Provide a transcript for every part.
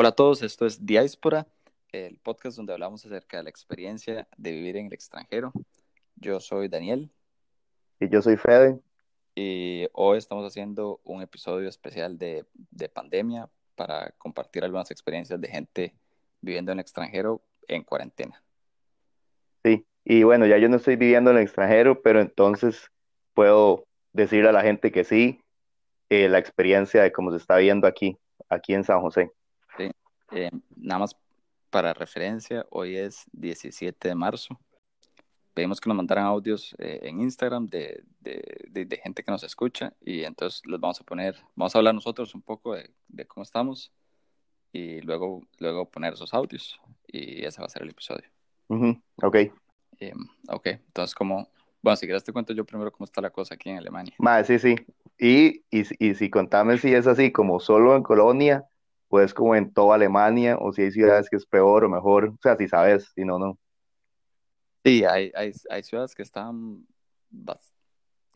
Hola a todos, esto es Diáspora, el podcast donde hablamos acerca de la experiencia de vivir en el extranjero. Yo soy Daniel. Y yo soy Fede. Y hoy estamos haciendo un episodio especial de, de pandemia para compartir algunas experiencias de gente viviendo en el extranjero en cuarentena. Sí, y bueno, ya yo no estoy viviendo en el extranjero, pero entonces puedo decirle a la gente que sí, eh, la experiencia de cómo se está viendo aquí, aquí en San José. Eh, nada más para referencia, hoy es 17 de marzo. Pedimos que nos mandaran audios eh, en Instagram de, de, de, gente que nos escucha y entonces los vamos a poner, vamos a hablar nosotros un poco de, de cómo estamos y luego, luego poner esos audios y ese va a ser el episodio. Ok. ok, entonces como, bueno, si quieres te cuento yo primero cómo está la cosa aquí en Alemania. Sí, sí. Y, y, y si contame si es así, como solo en Colonia, pues como en toda Alemania, o si hay ciudades que es peor o mejor, o sea, si sabes, si no, no. Sí, hay, hay, hay ciudades que están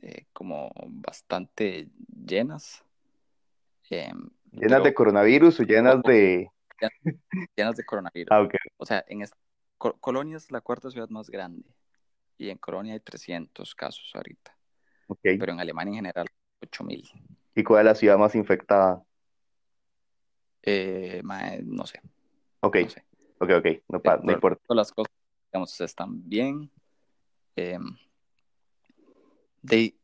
eh, como bastante llenas. Em, ¿Llenas de coronavirus o llenas de...? Llenas de coronavirus. Ah, okay. O sea, en Colonia es la cuarta ciudad más grande y en Colonia hay 300 casos ahorita. Okay. Pero en Alemania en general, 8000. ¿Y cuál es la ciudad más infectada? Eh, no sé. Ok, no sé. ok, ok, no, no importa. Todas las cosas, digamos, están bien. Eh, de,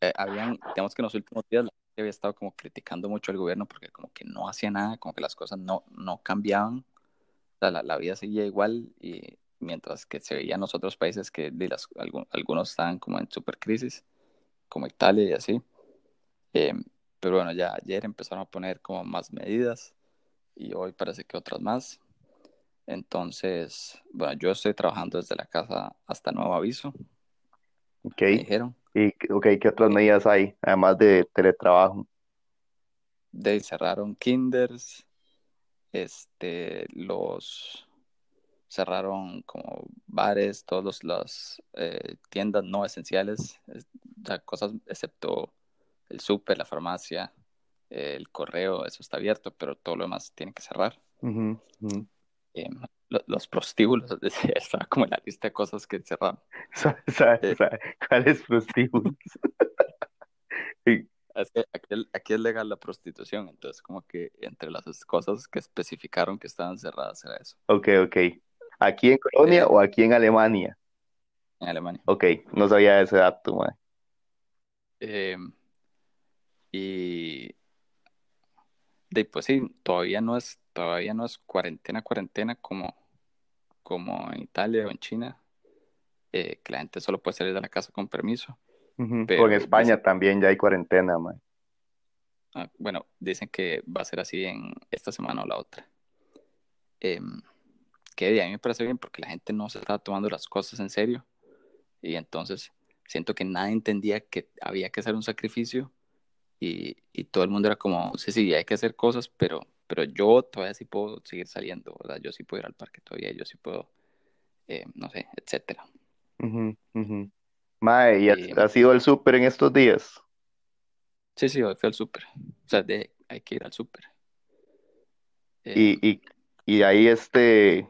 eh, habían, digamos que en los últimos días la gente había estado como criticando mucho al gobierno porque como que no hacía nada, como que las cosas no, no cambiaban. O sea, la, la vida seguía igual y mientras que se veía en los otros países que de las, algunos estaban como en super crisis, como Italia y así. Eh, pero bueno, ya ayer empezaron a poner como más medidas y hoy parece que otras más. Entonces, bueno, yo estoy trabajando desde la casa hasta nuevo aviso. Ok. dijeron. ¿Y okay, qué otras medidas hay, además de teletrabajo? De cerraron kinders, este, los cerraron como bares, todas las eh, tiendas no esenciales, o sea, cosas excepto el súper, la farmacia, el correo, eso está abierto, pero todo lo demás tiene que cerrar. Eh, los prostíbulos, estaba como en la lista de cosas que cerraron. Eh, ¿Cuáles prostíbulos? aquí, es legal la prostitución, entonces como que entre las cosas que especificaron que estaban cerradas era eso. Ok, ok. ¿Aquí en Colonia eh, o aquí en Alemania? En Alemania. Ok, no sabía ese dato, man. y de, pues sí, todavía no es, todavía no es cuarentena, cuarentena como, como en Italia o en China, eh, que la gente solo puede salir de la casa con permiso. Pero, o en España también ya hay cuarentena, man. Ah, bueno, dicen que va a ser así en esta semana o la otra. Eh, que a mí me parece bien porque la gente no se estaba tomando las cosas en serio y entonces siento que nadie entendía que había que hacer un sacrificio y, y, todo el mundo era como, sí, sí, hay que hacer cosas, pero, pero yo todavía sí puedo seguir saliendo, ¿verdad? Yo sí puedo ir al parque todavía, yo sí puedo, eh, no sé, etcétera. Mae, ¿y ha sido el súper en estos días? Sí, sí, hoy fui al súper. O sea, de, hay que ir al súper. y, eh, y, y ahí este,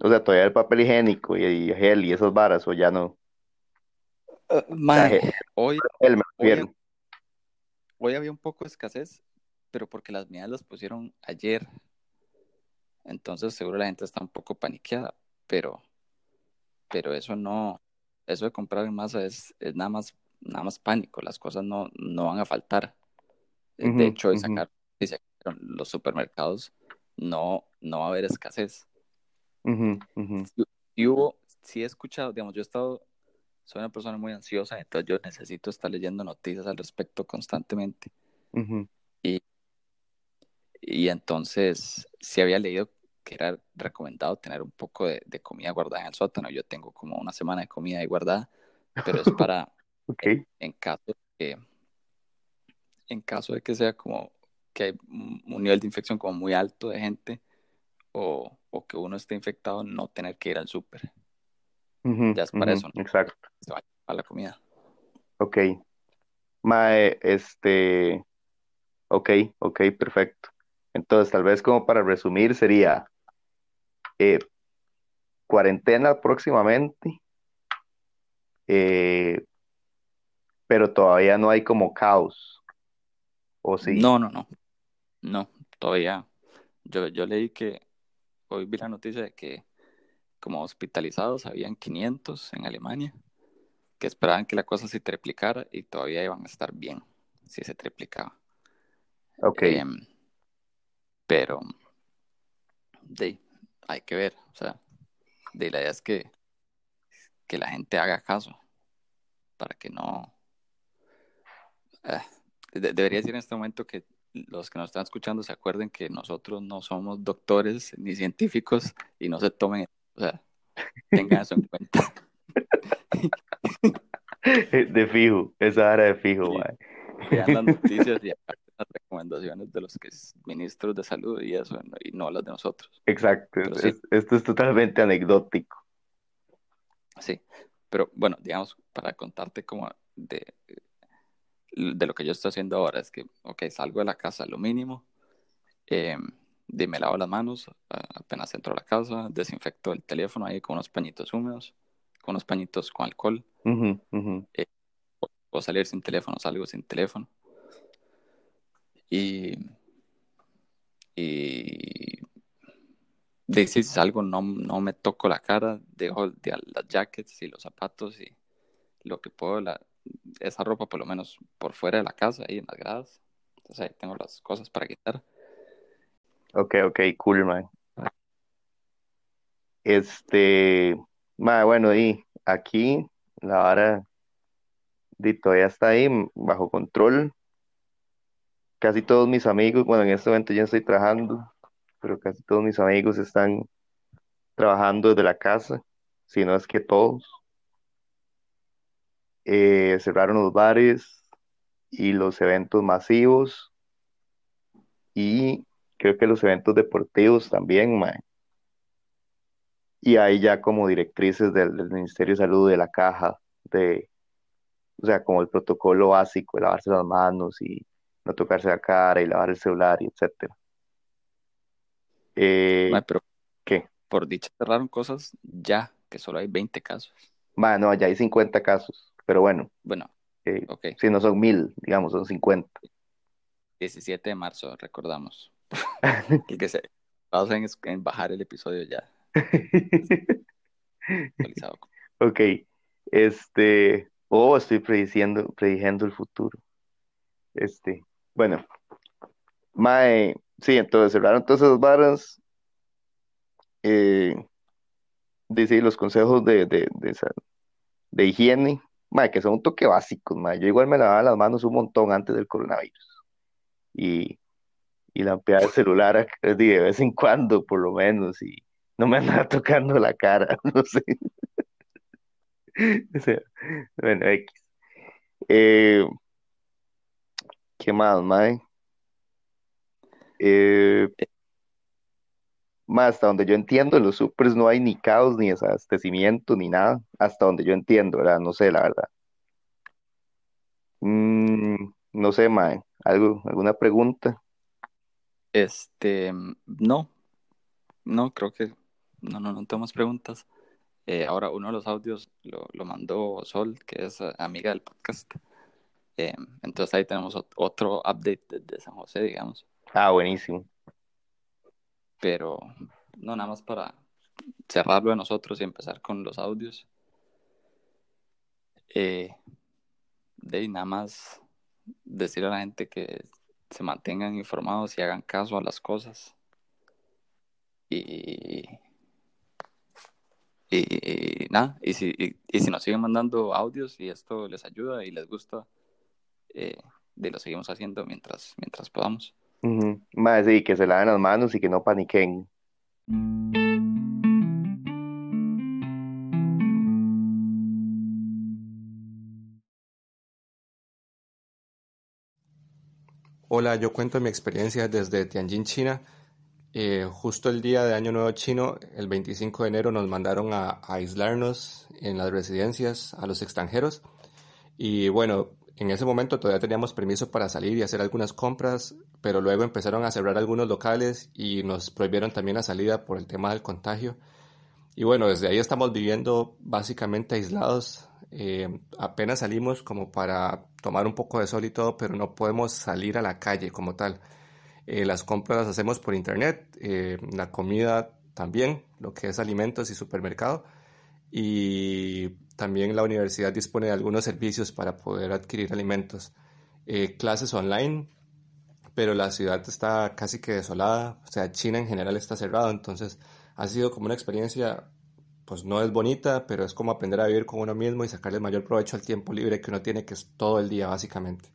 o sea, todavía el papel higiénico y, y gel y esas varas, o ya no. Uh, mae, hoy, hoy, Hoy había un poco de escasez, pero porque las medidas las pusieron ayer. Entonces seguro la gente está un poco paniqueada, pero, pero eso no, eso de comprar en masa es, es nada más, nada más pánico, las cosas no, no van a faltar. de hecho, hoy sacaron, los supermercados, no, no va a haber escasez. Y hubo, sí he escuchado, digamos, yo he estado soy una persona muy ansiosa, entonces yo necesito estar leyendo noticias al respecto constantemente. y, y entonces, si había leído que era recomendado tener un poco de, comida guardada en el sótano. Yo tengo como una semana de comida ahí guardada, pero es para en, caso de que, en caso de que sea como que hay un nivel de infección como muy alto de gente o, o que uno esté infectado, no tener que ir al súper ya es para eso. Exacto. Se va a la comida. Ok. Mae, este. Ok, ok, perfecto. Entonces, tal vez como para resumir, sería eh, cuarentena próximamente, eh, pero todavía no hay como caos. ¿O sí? No, no, no. No, todavía. Yo, yo leí que hoy vi la noticia de que como hospitalizados habían 500 en Alemania, que esperaban que la cosa se triplicara y todavía iban a estar bien si se triplicaba. Ok. Em, pero de, hay que ver, o sea, de la idea es que, que la gente haga caso para que no... Eh, debería decir en este momento que los que nos están escuchando se acuerden que nosotros no somos doctores ni científicos y no se tomen, o sea, tengan eso en cuenta. De fijo, esa era de fijo, sí. Vean las noticias y las recomendaciones de los que es ministros de salud y eso, y no las de nosotros. Exacto, esto es totalmente anecdótico. Sí, pero bueno, digamos, para contarte como de, de lo que yo estoy haciendo ahora, es que, ok, salgo de la casa lo mínimo, eh, me lavo las manos apenas entro a la casa, desinfecto el teléfono ahí con unos pañitos húmedos, con unos pañitos con alcohol, eh, o salir sin teléfono, salgo sin teléfono. Y, y de si salgo no, no me toco la cara, dejo las jackets y los zapatos y lo que puedo, la, esa ropa por lo menos por fuera de la casa, ahí en las gradas. Entonces ahí tengo las cosas para quitar. Ok, ok, cool, man. Este, bueno, y aquí la vara de todavía está ahí bajo control. Casi todos mis amigos, bueno, en este momento ya estoy trabajando, pero casi todos mis amigos están trabajando desde la casa, si no es que todos. Eh, cerraron los bares y los eventos masivos y creo que los eventos deportivos también, man. Y ahí ya como directrices del, del Ministerio de Salud, de la caja, de, o sea, como el protocolo básico de lavarse las manos y no tocarse la cara y lavar el celular y etcétera. Eh, pero ¿Qué? Por dicha cerraron cosas ya, que solo hay 20 casos. no, ya hay 50 casos, pero bueno. Bueno, eh, ok. Si no son mil, digamos, son 50. 17 de marzo, recordamos. que se en bajar el episodio ya. ok, este, oh, estoy prediciendo, prediciendo el futuro. Este, bueno, Mae, sí, entonces cerraron todas esas varas. Eh, dice los consejos de, de, de, de higiene, mae, que son un toque básicos, mae. Yo igual me lavaba las manos un montón antes del coronavirus. Y, y lampeaba el celular de vez en cuando, por lo menos, y no me andaba tocando la cara, no sé. o sea, bueno, X. Eh, ¿Qué más, mae? Eh, más hasta donde yo entiendo, en los supers no hay ni caos, ni desabastecimiento, ni nada. Hasta donde yo entiendo, ¿verdad? No sé, la verdad. Mm, no sé, mae. ¿Algo, ¿Alguna pregunta? Este, no. No, creo que no, no, no tenemos preguntas. Eh, ahora, uno de los audios lo, lo mandó Sol, que es eh, amiga del podcast. Eh, entonces ahí tenemos otro update de, San José, digamos. Ah, buenísimo. Pero no, nada más para cerrarlo de nosotros y empezar con los audios. de ahí nada más decirle a la gente que se mantengan informados y hagan caso a las cosas. Y, y, nada, y si, y si nos siguen mandando audios y esto les ayuda y les gusta, eh, de lo seguimos haciendo mientras, mientras podamos. Más sí, que se laven las manos y que no paniquen. Hola, yo cuento mi experiencia desde Tianjin, China. Eh, justo el día de Año Nuevo Chino, el 25 de enero, nos mandaron a, aislarnos en las residencias a los extranjeros. Y bueno, en ese momento todavía teníamos permiso para salir y hacer algunas compras, pero luego empezaron a cerrar algunos locales y nos prohibieron también la salida por el tema del contagio. Y bueno, desde ahí estamos viviendo básicamente aislados. Eh, apenas salimos como para tomar un poco de sol y todo, pero no podemos salir a la calle como tal. Eh, las compras las hacemos por internet, eh, la comida también, lo que es alimentos y supermercado. Y también la universidad dispone de algunos servicios para poder adquirir alimentos. clases online, pero la ciudad está casi que desolada. O sea, China en general está cerrado, entonces ha sido como una experiencia, pues no es bonita, pero es como aprender a vivir con uno mismo y sacarle mayor provecho al tiempo libre que uno tiene, que es todo el día básicamente.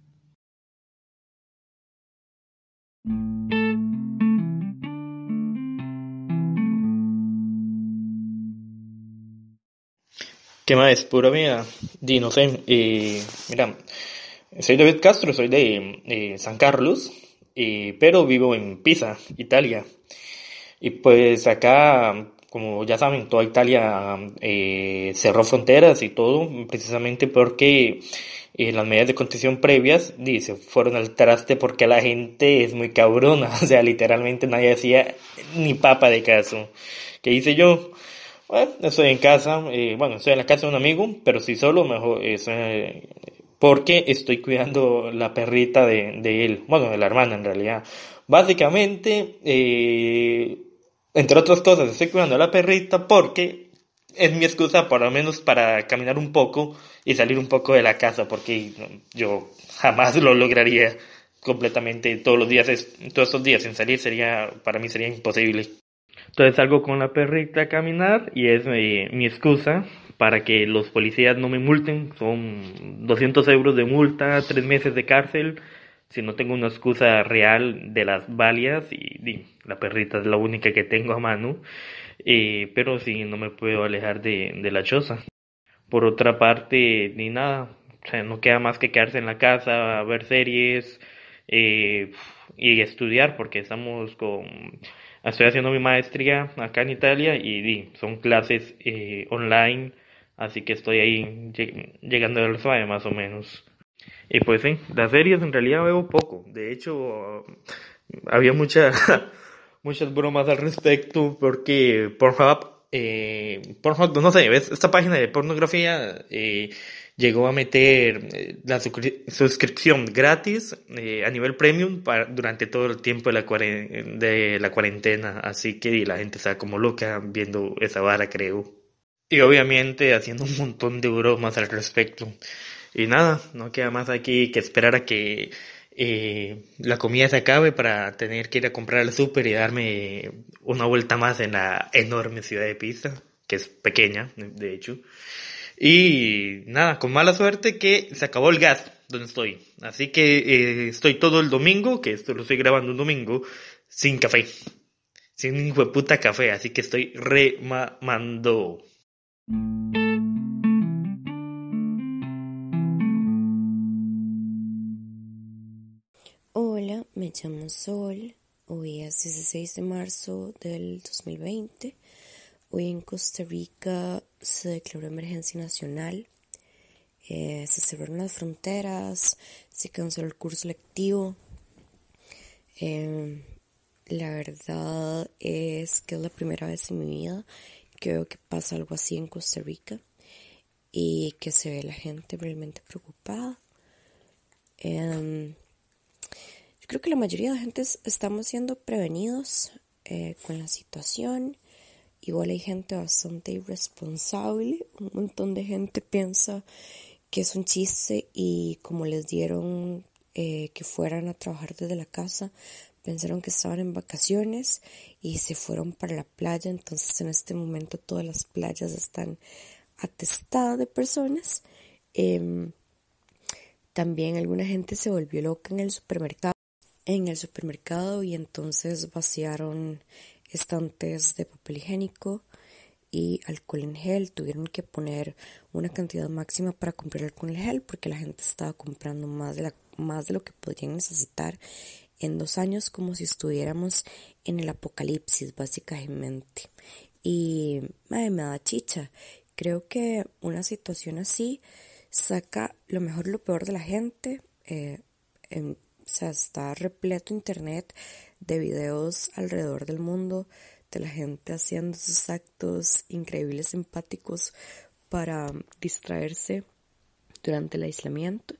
¿Qué más? Pura vida. Di, no sé. Eh, mira, soy David Castro, soy de San Carlos, eh, pero vivo en Pisa, Italia. Y pues acá, como ya saben, toda Italia eh, cerró fronteras y todo, precisamente porque eh, las medidas de contención previas, dice, fueron al traste porque la gente es muy cabrona, o sea, literalmente nadie hacía ni papa de caso. ¿Qué hice yo? Bueno, estoy en casa, eh, bueno, estoy en la casa de un amigo, pero si solo, mejor, eh, porque estoy cuidando la perrita de, de, él, bueno, de la hermana en realidad. Básicamente, eh, entre otras cosas, estoy cuidando a la perrita porque es mi excusa, por lo menos, para caminar un poco y salir un poco de la casa, porque yo jamás lo lograría completamente todos los días, todos estos días sin salir sería, para mí sería imposible. Entonces salgo con la perrita a caminar y es mi, mi excusa para que los policías no me multen. Son 200 euros de multa, tres meses de cárcel si no tengo una excusa real de las valias y, la perrita es la única que tengo a mano, eh, pero sí no me puedo alejar de, la choza. Por otra parte, ni nada, o sea, no queda más que quedarse en la casa, ver series eh, y estudiar porque estamos con... Estoy haciendo mi maestría acá en Italia y, son clases eh, online, así que estoy ahí llegando al suave más o menos. Y pues sí, las series en realidad veo poco. De hecho, había mucha, muchas bromas al respecto porque Pornhub, eh, Pornhub, no sé, ¿ves? esta página de pornografía eh, llegó a meter eh, la suscripción gratis eh, a nivel premium durante todo el tiempo de la, cuarentena. Así que la gente está como loca viendo esa vara, creo. Y obviamente haciendo un montón de bromas al respecto. Y nada, no queda más aquí que esperar a que eh, la comida se acabe para tener que ir a comprar al súper y darme una vuelta más en la enorme ciudad de Pisa, que es pequeña, de hecho. Y nada, con mala suerte que se acabó el gas donde estoy. Así que eh, estoy todo el domingo, que esto lo estoy grabando un domingo, sin café. Sin de puta café, así que estoy remamando. me llamo Sol, hoy es 16 de marzo del 2020. Hoy en Costa Rica se declaró emergencia nacional, eh, se cerraron las fronteras, se canceló el curso lectivo. Em, la verdad es que es la primera vez en mi vida que veo que pasa algo así en Costa Rica y que se ve la gente realmente preocupada. Em, creo que la mayoría de la gente estamos siendo prevenidos eh, con la situación. Igual hay gente bastante irresponsable. Un montón de gente piensa que es un chiste y como les dieron eh, que fueran a trabajar desde la casa, pensaron que estaban en vacaciones y se fueron para la playa. Entonces en este momento todas las playas están atestadas de personas. Em, también alguna gente se volvió loca en el supermercado en el supermercado y entonces vaciaron estantes de papel higiénico y alcohol en gel. Tuvieron que poner una cantidad máxima para comprar alcohol en gel porque la gente estaba comprando más de, la, más de lo que podrían necesitar en dos años como si estuviéramos en el apocalipsis básicamente. Y me da chicha. Creo que una situación así saca lo mejor lo peor de la gente. Eh, o sea, está repleto internet de videos alrededor del mundo de la gente haciendo sus actos increíbles, simpáticos para distraerse durante el aislamiento.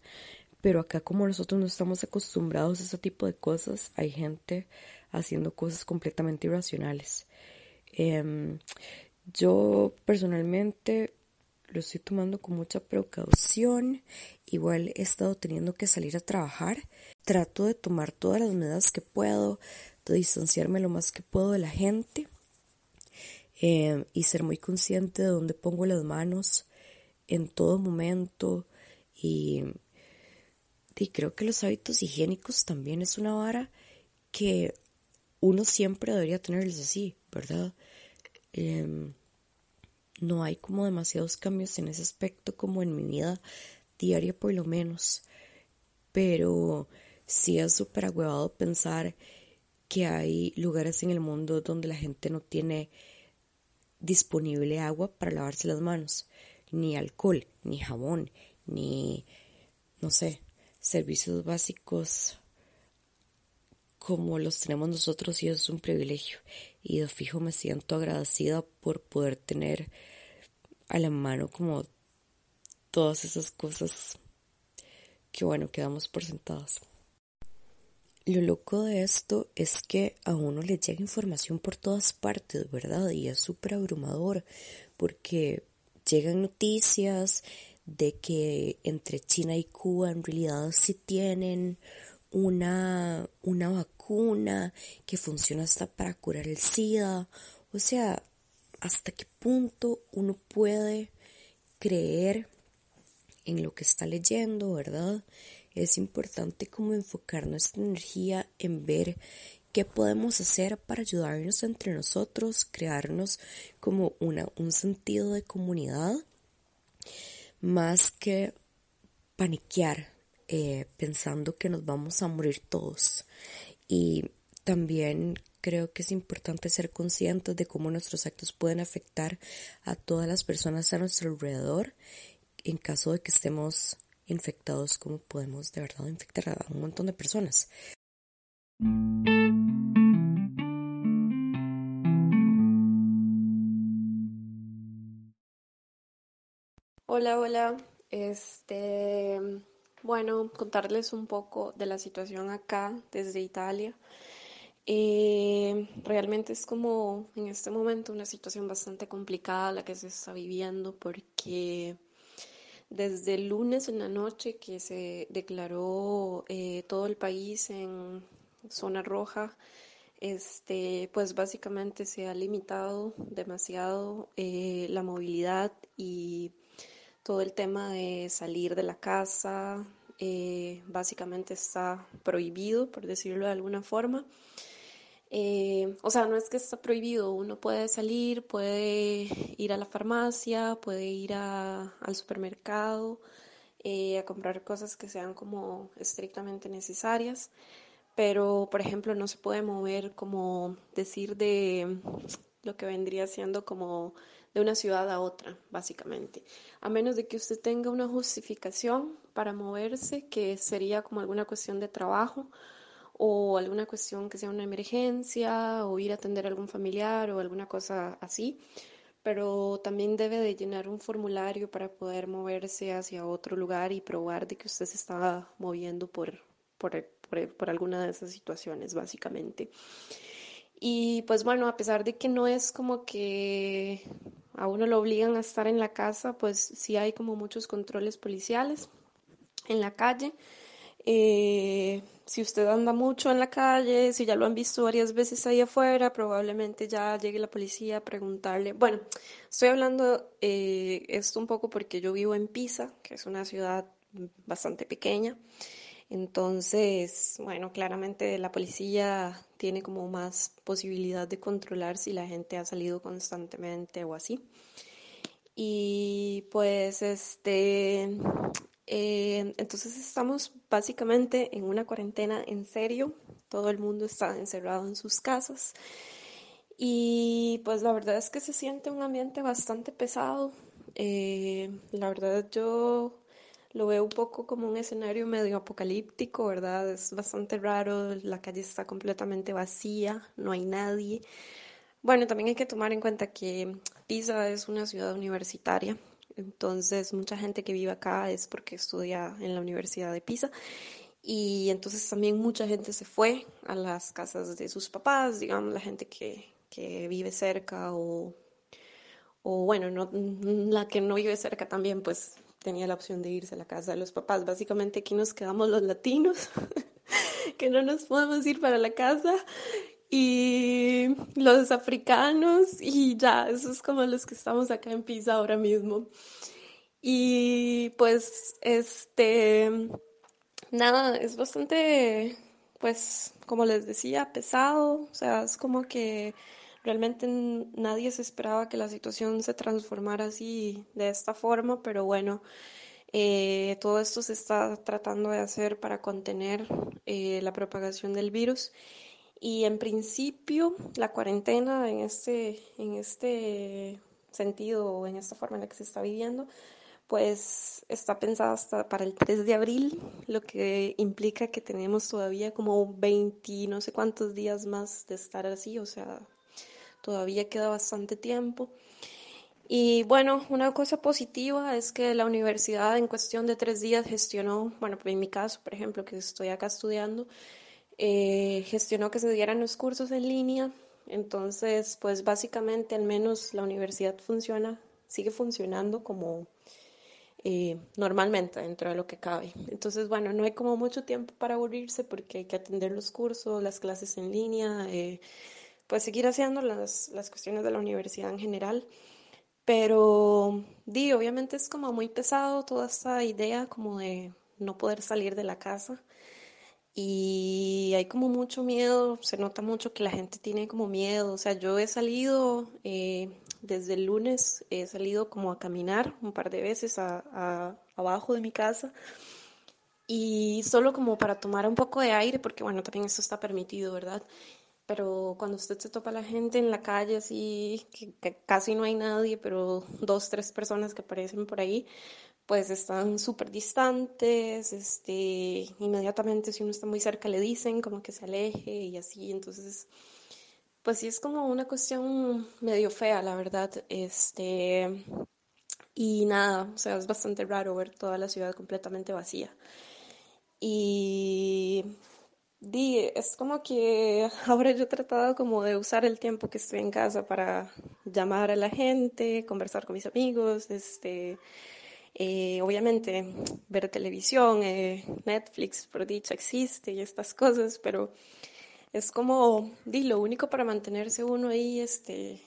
Pero acá como nosotros no estamos acostumbrados a ese tipo de cosas, hay gente haciendo cosas completamente irracionales. Em, yo personalmente lo estoy tomando con mucha precaución. Igual he estado teniendo que salir a trabajar. Trato de tomar todas las medidas que puedo, de distanciarme lo más que puedo de la gente em, y ser muy consciente de dónde pongo las manos en todo momento. Y, y creo que los hábitos higiénicos también es una vara que uno siempre debería tenerlos así, ¿verdad? Em, no hay como demasiados cambios en ese aspecto como en mi vida diaria por lo menos. Pero sí es súper agüevado pensar que hay lugares en el mundo donde la gente no tiene disponible agua para lavarse las manos, ni alcohol, ni jabón, ni, no sé, servicios básicos como los tenemos nosotros y es un privilegio. Y de fijo me siento agradecida por poder tener a la mano como todas esas cosas que bueno, quedamos por sentadas. Lo loco de esto es que a uno le llega información por todas partes, ¿verdad? Y es súper abrumador porque llegan noticias de que entre China y Cuba en realidad sí tienen una, una vacuna que funciona hasta para curar el SIDA. O sea, hasta qué punto uno puede creer en lo que está leyendo, ¿verdad? Es importante como enfocar nuestra energía en ver qué podemos hacer para ayudarnos entre nosotros, crearnos como una, un sentido de comunidad, más que paniquear, eh, pensando que nos vamos a morir todos. Y también creo que es importante ser conscientes de cómo nuestros actos pueden afectar a todas las personas a nuestro alrededor. En caso de que estemos infectados, cómo podemos de verdad infectar a un montón de personas. Hola, hola. Este, bueno, contarles un poco de la situación acá desde Italia. Eh, realmente es como en este momento una situación bastante complicada la que se está viviendo porque desde el lunes en la noche que se declaró eh, todo el país en zona roja, este, pues básicamente se ha limitado demasiado eh, la movilidad y todo el tema de salir de la casa, eh, básicamente está prohibido, por decirlo de alguna forma. Eh, o sea, no es que está prohibido, uno puede salir, puede ir a la farmacia, puede ir al supermercado eh, a comprar cosas que sean como estrictamente necesarias, pero por ejemplo no se puede mover como decir de lo que vendría siendo como de una ciudad a otra, básicamente, a menos de que usted tenga una justificación para moverse, que sería como alguna cuestión de trabajo o alguna cuestión que sea una emergencia o ir a atender a algún familiar o alguna cosa así, pero también debe de llenar un formulario para poder moverse hacia otro lugar y probar de que usted se está moviendo por, por, por, por alguna de esas situaciones, básicamente. Y pues bueno, a pesar de que no es como que a uno lo obligan a estar en la casa, pues sí hay como muchos controles policiales en la calle. Eh, si usted anda mucho en la calle, si ya lo han visto varias veces ahí afuera, probablemente ya llegue la policía a preguntarle. Bueno, estoy hablando eh, esto un poco porque yo vivo en Pisa, que es una ciudad bastante pequeña. Entonces, bueno, claramente la policía tiene como más posibilidad de controlar si la gente ha salido constantemente o así. Y pues este, eh, entonces estamos básicamente en una cuarentena en serio, todo el mundo está encerrado en sus casas y pues la verdad es que se siente un ambiente bastante pesado. Eh, la verdad yo lo veo un poco como un escenario medio apocalíptico, ¿verdad? Es bastante raro, la calle está completamente vacía, no hay nadie. Bueno, también hay que tomar en cuenta que Pisa es una ciudad universitaria, entonces mucha gente que vive acá es porque estudia en la Universidad de Pisa y entonces también mucha gente se fue a las casas de sus papás, digamos, la gente que, que vive cerca o, o bueno, no, la que no vive cerca también pues tenía la opción de irse a la casa de los papás. Básicamente aquí nos quedamos los latinos, que no nos podemos ir para la casa y los africanos y ya, eso es como los que estamos acá en Pisa ahora mismo. Y pues, este, nada, es bastante, pues, como les decía, pesado, o sea, es como que realmente nadie se esperaba que la situación se transformara así, de esta forma, pero bueno. Eh, todo esto se está tratando de hacer para contener eh, la propagación del virus y en principio, la cuarentena en este, en este sentido, en esta forma en la que se está viviendo, pues está pensada hasta para el 3 de abril, lo que implica que tenemos todavía como 20, no sé cuántos días más de estar así, o sea, todavía queda bastante tiempo. Y bueno, una cosa positiva es que la universidad en cuestión de tres días gestionó, bueno, en mi caso, por ejemplo, que estoy acá estudiando, eh, gestionó que se dieran los cursos en línea. Entonces, pues básicamente al menos la universidad funciona, sigue funcionando como eh, normalmente dentro de lo que cabe. Entonces, bueno, no hay como mucho tiempo para aburrirse porque hay que atender los cursos, las clases en línea, eh, pues seguir haciendo las, las cuestiones de la universidad en general. Pero, di, obviamente es como muy pesado toda esta idea como de no poder salir de la casa y hay como mucho miedo, se nota mucho que la gente tiene como miedo, o sea, yo he salido eh, desde el lunes, he salido como a caminar un par de veces a, abajo de mi casa y solo como para tomar un poco de aire, porque bueno, también esto está permitido, ¿verdad? Pero cuando usted se topa a la gente en la calle así, que casi no hay nadie, pero dos, tres personas que aparecen por ahí, pues están súper distantes, este, inmediatamente si uno está muy cerca le dicen como que se aleje y así, entonces, pues sí es como una cuestión medio fea, la verdad, este, y nada, o sea, es bastante raro ver toda la ciudad completamente vacía. Y di, es como que ahora yo he tratado como de usar el tiempo que estoy en casa para llamar a la gente, conversar con mis amigos, este, eh, obviamente, ver televisión, eh, Netflix, por dicho, existe y estas cosas, pero es como, di, lo único para mantenerse uno ahí, este,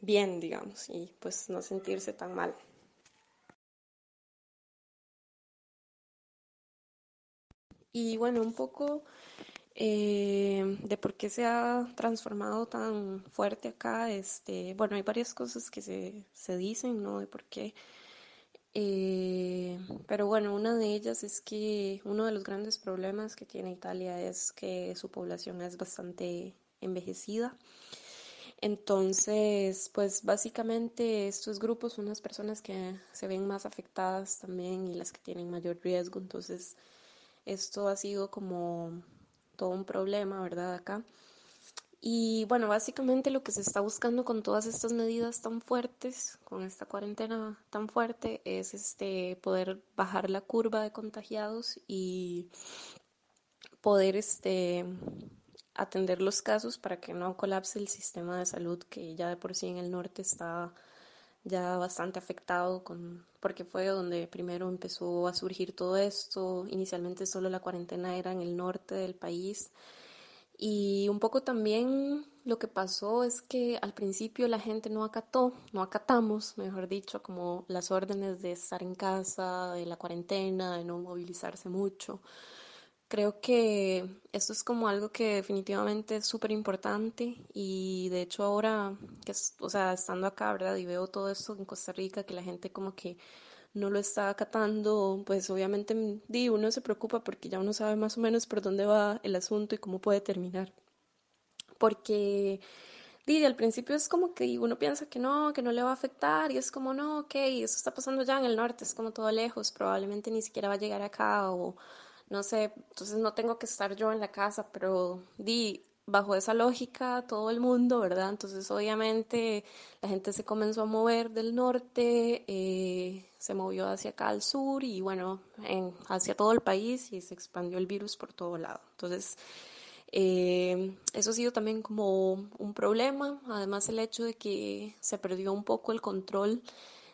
bien, digamos, y pues no sentirse tan mal. Y bueno, un poco eh, de por qué se ha transformado tan fuerte acá, este, bueno, hay varias cosas que se, se dicen, ¿no? De por qué eh, pero bueno, una de ellas es que uno de los grandes problemas que tiene Italia es que su población es bastante envejecida. Entonces, pues básicamente estos grupos son las personas que se ven más afectadas también y las que tienen mayor riesgo. Entonces, esto ha sido como todo un problema, ¿verdad? Acá. Y bueno, básicamente lo que se está buscando con todas estas medidas tan fuertes, con esta cuarentena tan fuerte, es este poder bajar la curva de contagiados y poder este atender los casos para que no colapse el sistema de salud que ya de por sí en el norte está ya bastante afectado con porque fue donde primero empezó a surgir todo esto. Inicialmente solo la cuarentena era en el norte del país y un poco también lo que pasó es que al principio la gente no acató, no acatamos, mejor dicho, como las órdenes de estar en casa, de la cuarentena, de no movilizarse mucho. Creo que esto es como algo que definitivamente es súper importante y de hecho ahora, que o sea, estando acá, ¿verdad? Y veo todo esto en Costa Rica, que la gente como que no lo está acatando, pues obviamente di, uno se preocupa porque ya uno sabe más o menos por dónde va el asunto y cómo puede terminar. Porque di, al principio es como que uno piensa que no, que no le va a afectar y es como, no, ok, eso está pasando ya en el norte, es como todo lejos, probablemente ni siquiera va a llegar acá o no sé, entonces no tengo que estar yo en la casa, pero di, bajo esa lógica todo el mundo, ¿verdad? Entonces obviamente la gente se comenzó a mover del norte, eh, se movió hacia acá al sur y bueno, en, hacia todo el país y se expandió el virus por todo lado. Entonces eh, eso ha sido también como un problema, además el hecho de que se perdió un poco el control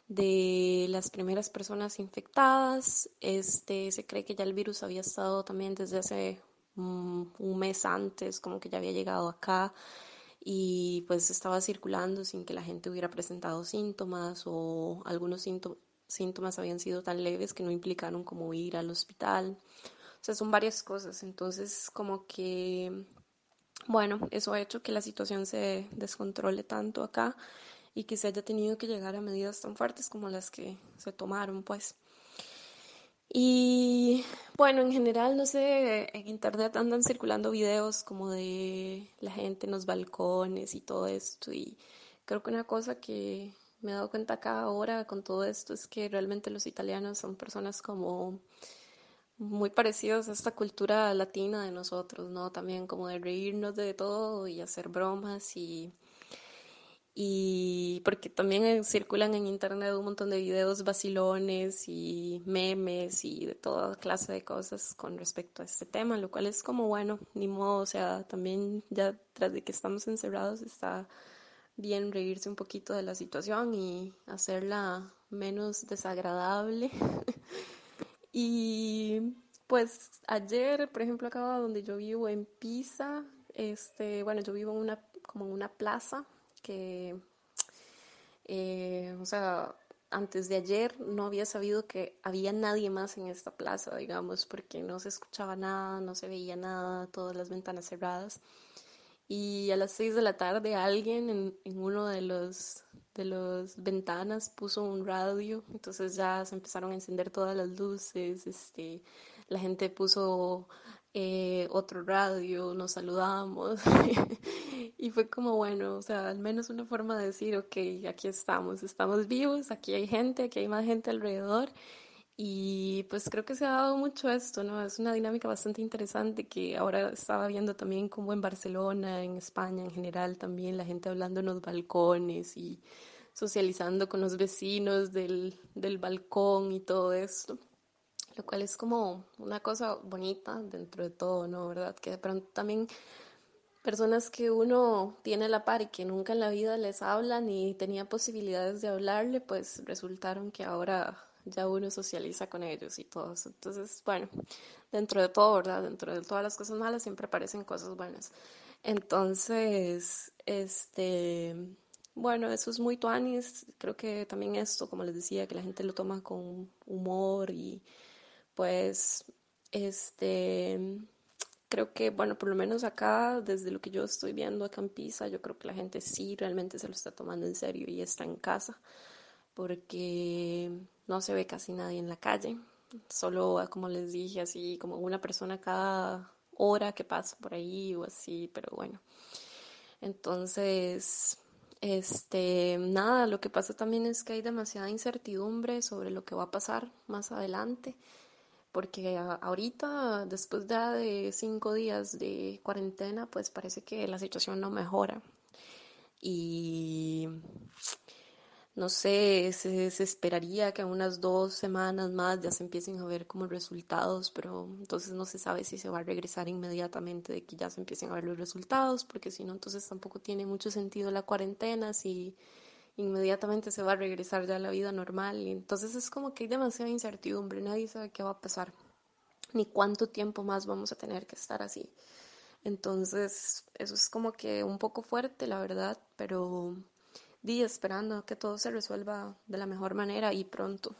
de las primeras personas infectadas. Este, se cree que ya el virus había estado también desde hace un mes antes, como que ya había llegado acá y pues estaba circulando sin que la gente hubiera presentado síntomas o algunos síntomas habían sido tan leves que no implicaron como ir al hospital. O sea, son varias cosas. Entonces, como que, bueno, eso ha hecho que la situación se descontrole tanto acá y que se haya tenido que llegar a medidas tan fuertes como las que se tomaron, pues. Y bueno, en general, no sé, en internet andan circulando videos como de la gente en los balcones y todo esto. Y creo que una cosa que me he dado cuenta acá ahora con todo esto es que realmente los italianos son personas como muy parecidos a esta cultura latina de nosotros, ¿no? También como de reírnos de todo y hacer bromas y y porque también circulan en internet un montón de videos vacilones y memes y de toda clase de cosas con respecto a este tema, lo cual es como bueno, ni modo, o sea, también ya tras de que estamos encerrados está bien reírse un poquito de la situación y hacerla menos desagradable. y pues ayer, por ejemplo, acá donde yo vivo en Pisa, este, bueno, yo vivo en una como en una plaza que, eh, o sea, antes de ayer no había sabido que había nadie más en esta plaza, digamos, porque no se escuchaba nada, no se veía nada, todas las ventanas cerradas. Y a las seis de la tarde alguien en, en uno de los de las ventanas puso un radio, entonces ya se empezaron a encender todas las luces, este, la gente puso eh, otro radio, nos saludamos. Y fue como bueno, o sea, al menos una forma de decir, ok, aquí estamos, estamos vivos, aquí hay gente, aquí hay más gente alrededor. Y pues creo que se ha dado mucho esto, ¿no? Es una dinámica bastante interesante que ahora estaba viendo también como en Barcelona, en España en general también, la gente hablando en los balcones y socializando con los vecinos del, del balcón y todo esto lo cual es como una cosa bonita dentro de todo, ¿no? ¿Verdad? Que de pronto también personas que uno tiene a la par y que nunca en la vida les habla ni tenía posibilidades de hablarle, pues resultaron que ahora ya uno socializa con ellos y todo eso. Entonces, bueno, dentro de todo, ¿verdad? Dentro de todas las cosas malas siempre aparecen cosas buenas. Entonces, este, bueno, eso es muy tuanis. Creo que también esto, como les decía, que la gente lo toma con humor y pues este creo que bueno por lo menos acá desde lo que yo estoy viendo acá en Pisa yo creo que la gente sí realmente se lo está tomando en serio y está en casa porque no se ve casi nadie en la calle. Solo como les dije así como una persona cada hora que pasa por ahí o así pero bueno. Entonces este, nada, lo que pasa también es que hay demasiada incertidumbre sobre lo que va a pasar más adelante porque ahorita, después de cinco días de cuarentena, pues parece que la situación no mejora. Y no sé, se, esperaría que unas dos semanas más ya se empiecen a ver como resultados, pero entonces no se sabe si se va a regresar inmediatamente de que ya se empiecen a ver los resultados, porque si no, entonces tampoco tiene mucho sentido la cuarentena, si inmediatamente se va a regresar ya a la vida normal. Y entonces es como que hay demasiada incertidumbre, nadie sabe qué va a pasar, ni cuánto tiempo más vamos a tener que estar así. Entonces, eso es como que un poco fuerte, la verdad, pero di esperando que todo se resuelva de la mejor manera y pronto.